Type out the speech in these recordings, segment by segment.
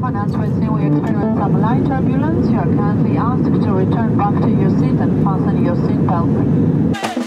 As we see, we experience some light turbulence. You are kindly asked to return back to your seat and fasten your seatbelt.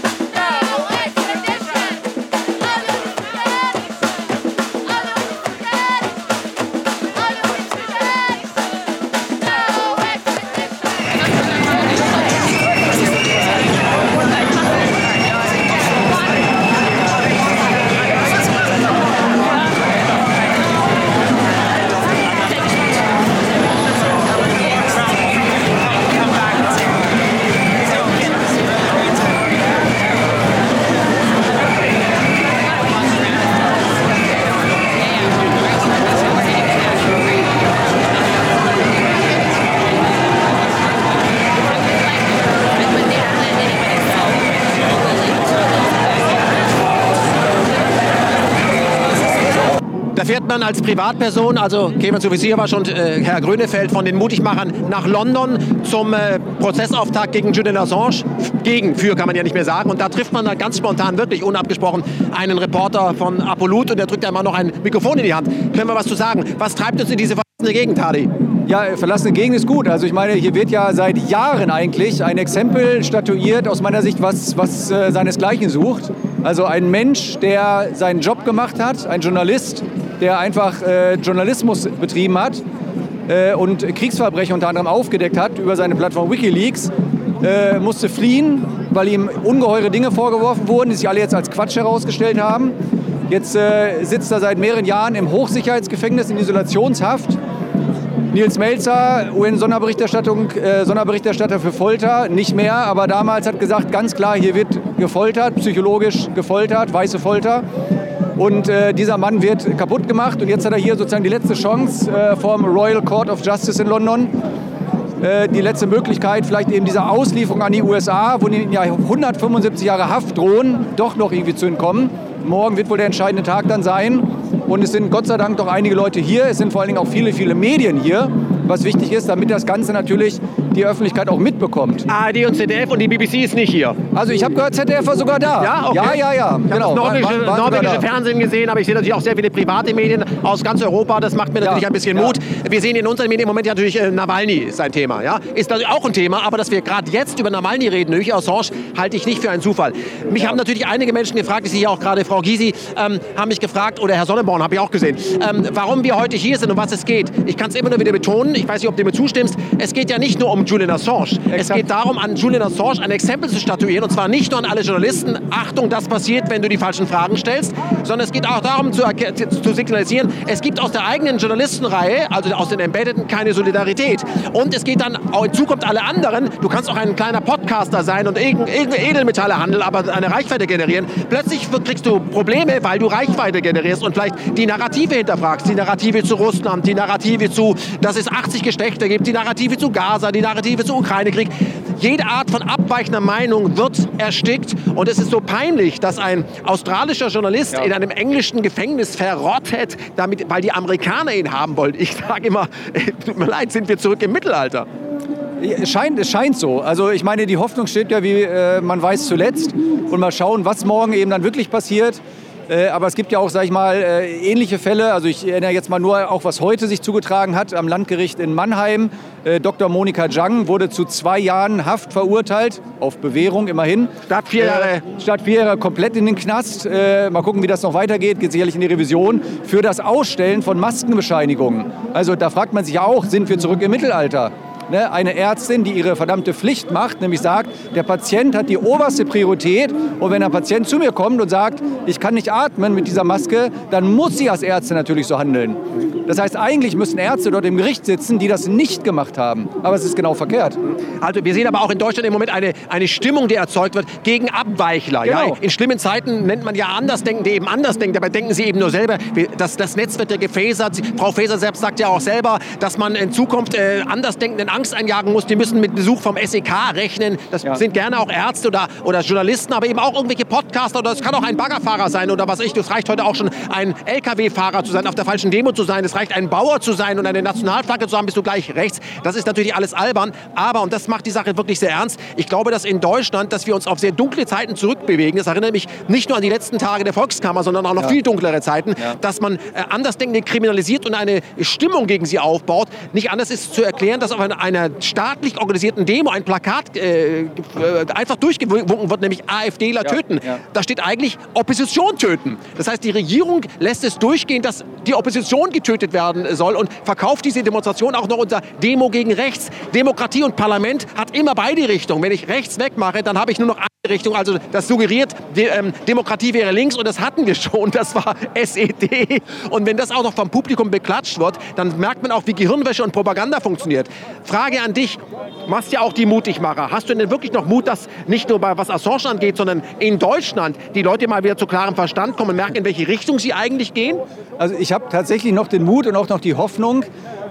Man als Privatperson, also wie Sie war schon äh, Herr Grönefeld von den Mutigmachern nach London zum äh, Prozessauftakt gegen Julian Assange. Gegen, für kann man ja nicht mehr sagen. Und da trifft man dann ganz spontan, wirklich unabgesprochen, einen Reporter von Apolut und der drückt einem noch ein Mikrofon in die Hand. Können wir was zu sagen? Was treibt uns in diese verlassene Gegend, Hadi? Ja, verlassene Gegend ist gut. Also ich meine, hier wird ja seit Jahren eigentlich ein Exempel statuiert, aus meiner Sicht, was, was äh, seinesgleichen sucht. Also ein Mensch, der seinen Job gemacht hat, ein Journalist, der einfach äh, Journalismus betrieben hat äh, und Kriegsverbrechen unter anderem aufgedeckt hat über seine Plattform Wikileaks, äh, musste fliehen, weil ihm ungeheure Dinge vorgeworfen wurden, die sich alle jetzt als Quatsch herausgestellt haben. Jetzt äh, sitzt er seit mehreren Jahren im Hochsicherheitsgefängnis in Isolationshaft. Nils Melzer, UN-Sonderberichterstattung, äh, Sonderberichterstatter für Folter, nicht mehr, aber damals hat gesagt, ganz klar, hier wird gefoltert, psychologisch gefoltert, weiße Folter. Und äh, dieser Mann wird kaputt gemacht und jetzt hat er hier sozusagen die letzte Chance äh, vom Royal Court of Justice in London. Äh, die letzte Möglichkeit, vielleicht eben dieser Auslieferung an die USA, wo ihnen ja 175 Jahre Haft drohen, doch noch irgendwie zu entkommen. Morgen wird wohl der entscheidende Tag dann sein. Und es sind Gott sei Dank doch einige Leute hier. Es sind vor allen Dingen auch viele, viele Medien hier, was wichtig ist, damit das Ganze natürlich die Öffentlichkeit auch mitbekommt. ARD und ZDF und die BBC ist nicht hier. Also ich habe gehört, ZDF war sogar da. Ja, okay. ja, ja. ja. Ich habe Genau. das norwegische, War- war- norwegische. Fernsehen gesehen, aber ich sehe natürlich auch sehr viele private Medien aus ganz Europa. Das macht mir natürlich Ja, ein bisschen. Mut. Wir sehen in unseren Medien im Moment natürlich äh, Nawalny ist ein Thema. Ja? Ist natürlich auch ein Thema, aber dass wir gerade jetzt über Nawalny reden, durch Assange, halte ich nicht für einen Zufall. Mich haben natürlich einige Menschen gefragt, ich sehe hier auch gerade Frau Gysi, ähm, haben mich gefragt, oder Herr Sonneborn habe ich auch gesehen, ähm, warum wir heute hier sind und was es geht. Ich kann es immer nur wieder betonen, ich weiß nicht, ob du mir zustimmst, es geht ja nicht nur um Julian Assange. Es Exakt. geht darum, an Julian Assange ein Exempel zu statuieren, und zwar nicht nur an alle Journalisten, Achtung, das passiert, wenn du die falschen Fragen stellst, sondern es geht auch darum zu, zu signalisieren, es gibt aus der eigenen Journalistenreihe, also aus den Embeddeden, keine Solidarität. Und es geht dann auch in Zukunft alle anderen, du kannst auch ein kleiner Podcaster sein und irgendein irgendein Edelmetalle handeln, aber eine Reichweite generieren. Plötzlich kriegst du Probleme, weil du Reichweite generierst und vielleicht die Narrative hinterfragst, die Narrative zu Russland, die Narrative zu, dass es 80 Geschlechter gibt, die Narrative zu Gaza, die Narrative zu Ukraine-Krieg. Jede Art von abweichender Meinung wird erstickt und es ist so peinlich, dass ein australischer Journalist in einem englischen Gefängnis verrottet, damit, weil die Amerikaner ihn haben wollen. Ich sage immer, tut mir leid, sind wir zurück im Mittelalter. Es scheint, es scheint so. Also ich meine, die Hoffnung steht ja, wie äh, man weiß, zuletzt. Und mal schauen, was morgen eben dann wirklich passiert. Äh, aber es gibt ja auch, sag ich mal, äh, ähnliche Fälle. Also ich erinnere jetzt mal nur auch, was heute sich zugetragen hat am Landgericht in Mannheim. Äh, Dr. Monika Jang wurde zu zwei Jahren Haft verurteilt, auf Bewährung immerhin. Statt vier Jahre. Statt vier Jahre komplett in den Knast. Mal gucken, wie das noch weitergeht. Geht sicherlich in die Revision. Für das Ausstellen von Maskenbescheinigungen. Also da fragt man sich ja auch, sind wir zurück im Mittelalter? Ne, eine Ärztin, die ihre verdammte Pflicht macht, nämlich sagt, der Patient hat die oberste Priorität und wenn ein Patient zu mir kommt und sagt, ich kann nicht atmen mit dieser Maske, dann muss sie als Ärztin natürlich so handeln. Das heißt, eigentlich müssen Ärzte dort im Gericht sitzen, die das nicht gemacht haben. Aber es ist genau verkehrt. Also wir sehen aber auch in Deutschland im Moment eine, eine Stimmung, die erzeugt wird gegen Abweichler. Ja? Genau. In schlimmen Zeiten nennt man ja Andersdenkende eben Andersdenken. Dabei denken sie eben nur selber. Das, das Netz wird ja gefäsert. Sie- Frau Faeser selbst sagt ja auch selber, dass man in Zukunft äh, Andersdenkenden Angst einjagen muss. Die müssen mit Besuch vom SEK rechnen. Das Ja. sind gerne auch Ärzte oder, oder Journalisten, aber eben auch irgendwelche Podcaster oder es kann auch ein Baggerfahrer sein oder was ich. Es reicht heute auch schon ein LKW-Fahrer zu sein, auf der falschen Demo zu sein. Es es reicht, ein Bauer zu sein und eine Nationalflagge zu haben, bist du gleich rechts. Das ist natürlich alles albern. Aber, und das macht die Sache wirklich sehr ernst, ich glaube, dass in Deutschland, dass wir uns auf sehr dunkle Zeiten zurückbewegen. Das erinnert mich nicht nur an die letzten Tage der Volkskammer, sondern auch noch ja. viel dunklere Zeiten, ja. dass man äh, Andersdenkende kriminalisiert und eine Stimmung gegen sie aufbaut. Nicht anders ist zu erklären, dass auf einer, einer staatlich organisierten Demo ein Plakat äh, äh einfach durchgewunken wird, nämlich AfDler ja. töten. Da steht eigentlich Opposition töten. Das heißt, die Regierung lässt es durchgehen, dass die Opposition getötet werden soll und verkauft diese Demonstration auch noch unter Demo gegen rechts. Demokratie und Parlament hat immer beide Richtungen. Wenn ich rechts wegmache, dann habe ich nur noch Richtung. Also das suggeriert, die, ähm, Demokratie wäre links und das hatten wir schon. Das war SED. Und wenn das auch noch vom Publikum beklatscht wird, dann merkt man auch, wie Gehirnwäsche und Propaganda funktioniert. Frage an dich, machst ja auch die Mutigmacher. Hast du denn wirklich noch Mut, dass nicht nur bei was Assange angeht, sondern in Deutschland die Leute mal wieder zu klarem Verstand kommen und merken, in welche Richtung sie eigentlich gehen? Also ich habe tatsächlich noch den Mut und auch noch die Hoffnung,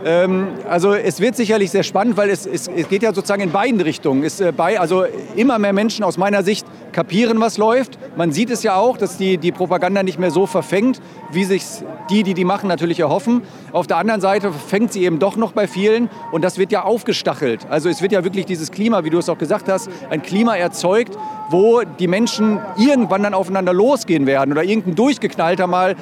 ähm, also es wird sicherlich sehr spannend, weil es, es, es geht ja sozusagen in beiden Richtungen. Es, äh, bei, also immer mehr Menschen aus meiner Sicht kapieren, was läuft. Man sieht es ja auch, dass die, die Propaganda nicht mehr so verfängt, wie sich die, die die machen, natürlich erhoffen. Auf der anderen Seite fängt sie eben doch noch bei vielen und das wird ja aufgestachelt. Also es wird ja wirklich dieses Klima, wie du es auch gesagt hast, ein Klima erzeugt, wo die Menschen irgendwann dann aufeinander losgehen werden oder irgendein Durchgeknallter mal,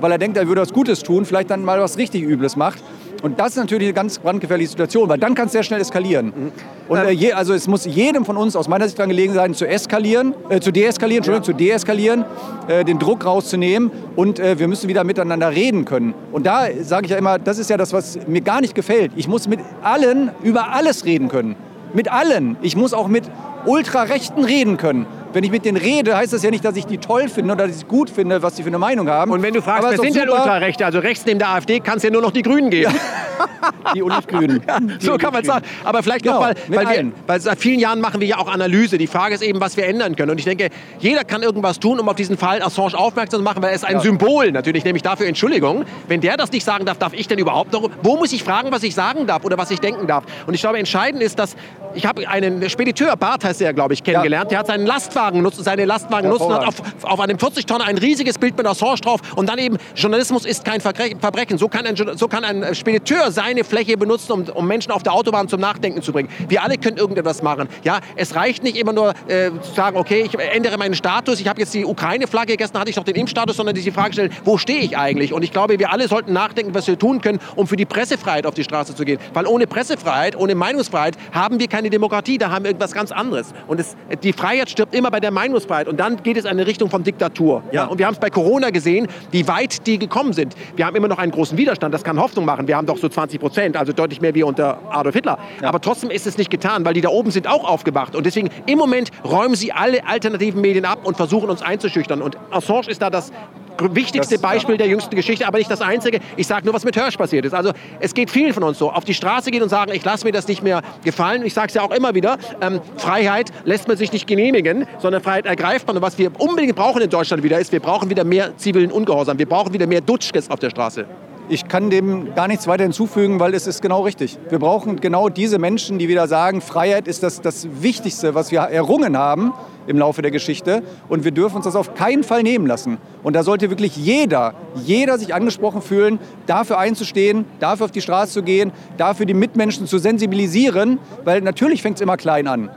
weil er denkt, er würde was Gutes tun, vielleicht dann mal was richtig Übles macht. Und das ist natürlich eine ganz brandgefährliche Situation, weil dann kann es sehr schnell eskalieren. Mhm. Und äh, je, also es muss jedem von uns aus meiner Sicht daran gelegen sein, zu eskalieren, äh, zu deeskalieren, Entschuldigung, zu deeskalieren, äh, den Druck rauszunehmen und äh, wir müssen wieder miteinander reden können. Und da sage ich ja immer, das ist ja das, was mir gar nicht gefällt. Ich muss mit allen über alles reden können. Mit allen. Ich muss auch mit Ultrarechten reden können. Wenn ich mit denen rede, heißt das ja nicht, dass ich die toll finde oder dass ich gut finde, was sie für eine Meinung haben. Und wenn du fragst, wer sind denn Ultrarechte? Also rechts neben der AfD kann es ja nur noch die Grünen geben. Ja. Die Olivgrünen. Ja, so kann man sagen. Aber vielleicht genau, noch mal, weil, wir, weil seit vielen Jahren machen wir ja auch Analyse. Die Frage ist eben, was wir ändern können. Und ich denke, jeder kann irgendwas tun, um auf diesen Fall Assange aufmerksam zu machen, weil er ist ein ja. Symbol natürlich, nämlich dafür Entschuldigung. Wenn der das nicht sagen darf, darf ich denn überhaupt noch? Wo muss ich fragen, was ich sagen darf oder was ich denken darf? Und ich glaube, entscheidend ist, dass ich habe einen Spediteur, Bart heißt er, glaube ich, kennengelernt. Der hat seinen Lastwagen genutzt, seine Lastwagen Lastwagen nutzen, hat auf, auf einem 40 Tonner ein riesiges Bild mit Assange drauf und dann eben, Journalismus ist kein Verbrechen. So kann ein, so kann ein Spediteur seine Fläche benutzen, um, um Menschen auf der Autobahn zum Nachdenken zu bringen. Wir alle können irgendetwas machen. Ja, es reicht nicht immer nur äh, zu sagen, okay, ich ändere meinen Status, ich habe jetzt die Ukraine-Flagge, gestern hatte ich noch den Impfstatus, sondern die Frage stellen, wo stehe ich eigentlich? Und ich glaube, wir alle sollten nachdenken, was wir tun können, um für die Pressefreiheit auf die Straße zu gehen. Weil ohne Pressefreiheit, ohne Meinungsfreiheit haben wir keine Demokratie, da haben wir irgendwas ganz anderes. Und es, die Freiheit stirbt immer bei der Meinungsfreiheit. Und dann geht es in eine Richtung von Diktatur. Ja. Und wir haben es bei Corona gesehen, wie weit die gekommen sind. Wir haben immer noch einen großen Widerstand, das kann Hoffnung machen. Wir haben doch so 20 Prozent, also deutlich mehr wie unter Adolf Hitler. Ja. Aber trotzdem ist es nicht getan, weil die da oben sind auch aufgewacht. Und deswegen im Moment räumen sie alle alternativen Medien ab und versuchen uns einzuschüchtern. Und Assange ist da das wichtigste das, Beispiel der jüngsten Geschichte, aber nicht das einzige. Ich sage nur, was mit Hirsch passiert ist. Also es geht vielen von uns so. Auf die Straße gehen und sagen, ich lasse mir das nicht mehr gefallen. Ich sage es ja auch immer wieder, ähm, Freiheit lässt man sich nicht genehmigen, sondern Freiheit ergreift man. Und was wir unbedingt brauchen in Deutschland wieder ist, wir brauchen wieder mehr zivilen Ungehorsam. Wir brauchen wieder mehr Dutschkes auf der Straße. Ich kann dem gar nichts weiter hinzufügen, weil es ist genau richtig. Wir brauchen genau diese Menschen, die wieder sagen, Freiheit ist das, das Wichtigste, was wir errungen haben im Laufe der Geschichte. Und wir dürfen uns das auf keinen Fall nehmen lassen. Und da sollte wirklich jeder, jeder sich angesprochen fühlen, dafür einzustehen, dafür auf die Straße zu gehen, dafür die Mitmenschen zu sensibilisieren, weil natürlich fängt es immer klein an.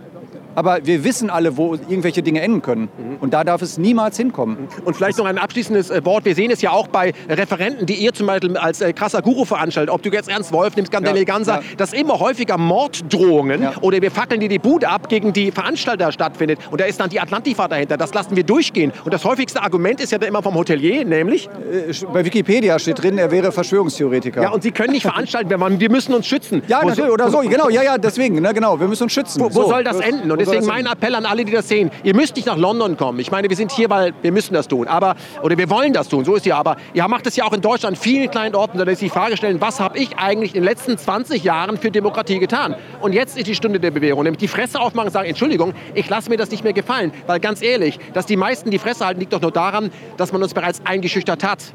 Aber wir wissen alle, wo irgendwelche Dinge enden können. Mhm. Und da darf es niemals hinkommen. Und vielleicht noch ein abschließendes äh, Wort. Wir sehen es ja auch bei Referenten, die ihr zum Beispiel als äh, krasser Guru veranstaltet. Ob du jetzt Ernst Wolf nimmst, Gandele ja, Ganser, ja. dass immer häufiger Morddrohungen ja. oder wir fackeln dir die Bude ab gegen die Veranstalter stattfindet. Und da ist dann die Atlantifa dahinter. Das lassen wir durchgehen. Und das häufigste Argument ist ja immer vom Hotelier, nämlich? Äh, bei Wikipedia steht drin, er wäre Verschwörungstheoretiker. Ja, und sie können nicht veranstalten. Wir müssen uns schützen. Ja, natürlich, oder so. Genau, ja, ja, deswegen. Ne, genau, wir müssen uns schützen. Wo, wo so. soll das enden? Und deswegen mein Appell an alle, die das sehen. Ihr müsst nicht nach London kommen. Ich meine, wir sind hier, weil wir müssen das tun. Aber, oder wir wollen das tun, so ist ja. Aber ihr macht es ja auch in Deutschland, vielen kleinen Orten. Da ist die Frage stellen, was habe ich eigentlich in den letzten 20 Jahren für Demokratie getan? Und jetzt ist die Stunde der Bewährung. Nämlich die Fresse aufmachen und sagen, Entschuldigung, ich lasse mir das nicht mehr gefallen. Weil ganz ehrlich, dass die meisten die Fresse halten, liegt doch nur daran, dass man uns bereits eingeschüchtert hat.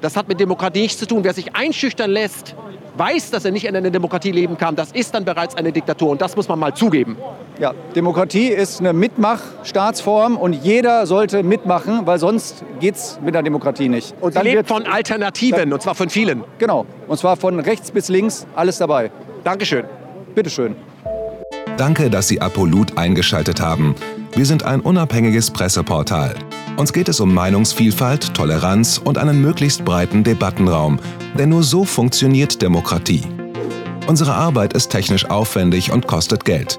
Das hat mit Demokratie nichts zu tun. Wer sich einschüchtern lässt, weiß, dass er nicht in einer Demokratie leben kann, das ist dann bereits eine Diktatur. Und das muss man mal zugeben. Ja, Demokratie ist eine Mitmachstaatsform und jeder sollte mitmachen, weil sonst geht es mit der Demokratie nicht. Und sie lebt von Alternativen, und zwar von vielen. Genau, und zwar von rechts bis links, alles dabei. Dankeschön. Bitteschön. Danke, dass Sie Apolut eingeschaltet haben. Wir sind ein unabhängiges Presseportal. Uns geht es um Meinungsvielfalt, Toleranz und einen möglichst breiten Debattenraum, denn nur so funktioniert Demokratie. Unsere Arbeit ist technisch aufwendig und kostet Geld.